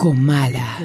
Comala.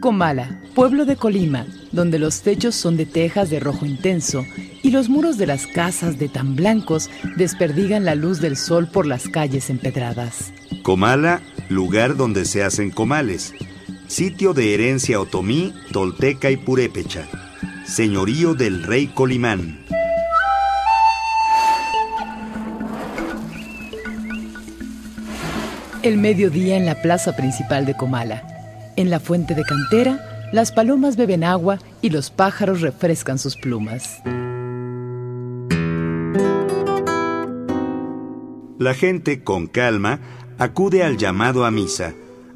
Comala, pueblo de Colima, donde los techos son de tejas de rojo intenso y los muros de las casas de tan blancos desperdigan la luz del sol por las calles empedradas. Comala, lugar donde se hacen comales, sitio de herencia otomí, tolteca y purépecha, señorío del rey Colimán. El mediodía en la plaza principal de Comala. En la fuente de cantera, las palomas beben agua y los pájaros refrescan sus plumas. La gente, con calma, acude al llamado a misa.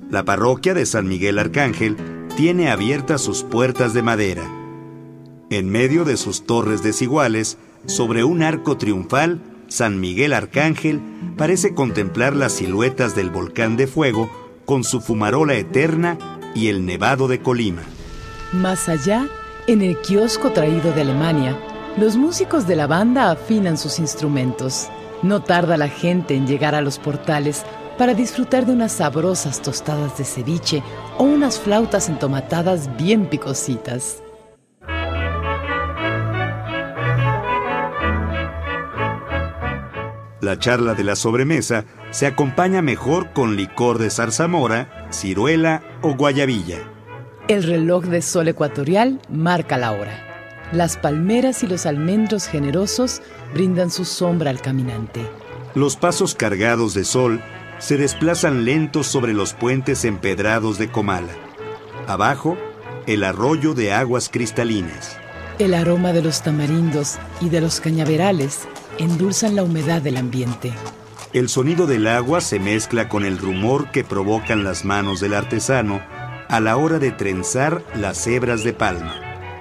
La parroquia de San Miguel Arcángel tiene abiertas sus puertas de madera. En medio de sus torres desiguales, sobre un arco triunfal, San Miguel Arcángel parece contemplar las siluetas del volcán de fuego con su fumarola eterna y el nevado de Colima. Más allá, en el kiosco traído de Alemania, los músicos de la banda afinan sus instrumentos. No tarda la gente en llegar a los portales para disfrutar de unas sabrosas tostadas de ceviche o unas flautas entomatadas bien picositas. La charla de la sobremesa se acompaña mejor con licor de zarzamora, ciruela o guayabilla. El reloj de sol ecuatorial marca la hora. Las palmeras y los almendros generosos brindan su sombra al caminante. Los pasos cargados de sol se desplazan lentos sobre los puentes empedrados de Comala. Abajo, el arroyo de aguas cristalinas. El aroma de los tamarindos y de los cañaverales endulzan la humedad del ambiente. El sonido del agua se mezcla con el rumor que provocan las manos del artesano a la hora de trenzar las hebras de palma.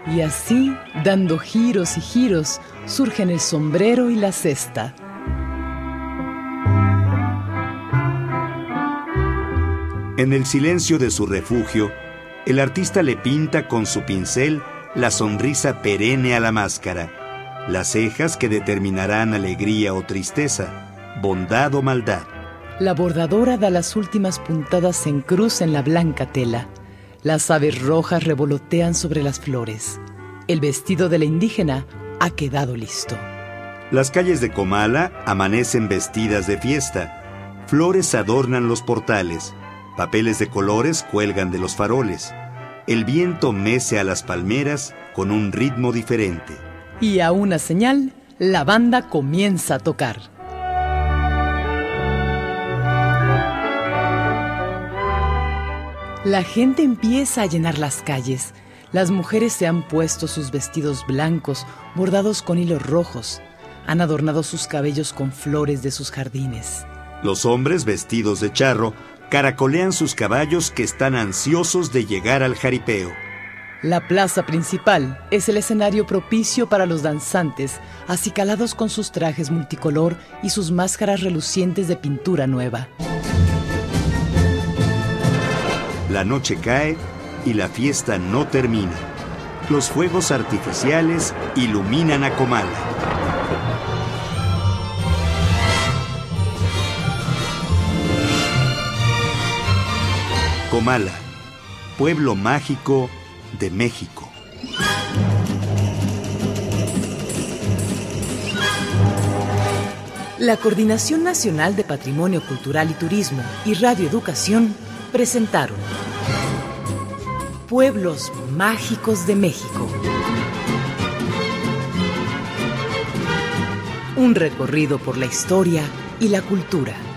Y así, dando giros y giros, surgen el sombrero y la cesta. En el silencio de su refugio, el artista le pinta con su pincel la sonrisa perenne a la máscara las cejas que determinarán alegría o tristeza, bondad o maldad. La bordadora da las últimas puntadas en cruz en la blanca tela. Las aves rojas revolotean sobre las flores. El vestido de la indígena ha quedado listo. Las calles de Comala amanecen vestidas de fiesta. Flores adornan los portales. Papeles de colores cuelgan de los faroles. El viento mece a las palmeras con un ritmo diferente y a una señal, la banda comienza a tocar. La gente empieza a llenar las calles. Las mujeres se han puesto sus vestidos blancos, bordados con hilos rojos. Han adornado sus cabellos con flores de sus jardines. Los hombres vestidos de charro caracolean sus caballos que están ansiosos de llegar al jaripeo. La plaza principal es el escenario propicio para los danzantes, acicalados con sus trajes multicolor y sus máscaras relucientes de pintura nueva. La noche cae y la fiesta no termina. Los fuegos artificiales iluminan a Comala. Comala, pueblo mágico de México. La Coordinación Nacional de Patrimonio Cultural y Turismo y Radio Educación presentaron Pueblos Mágicos de México. Un recorrido por la historia y la cultura.